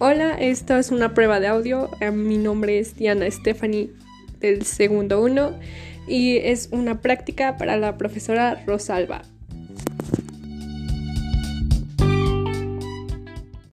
Hola, esta es una prueba de audio. Eh, mi nombre es Diana Stephanie del segundo uno y es una práctica para la profesora Rosalba.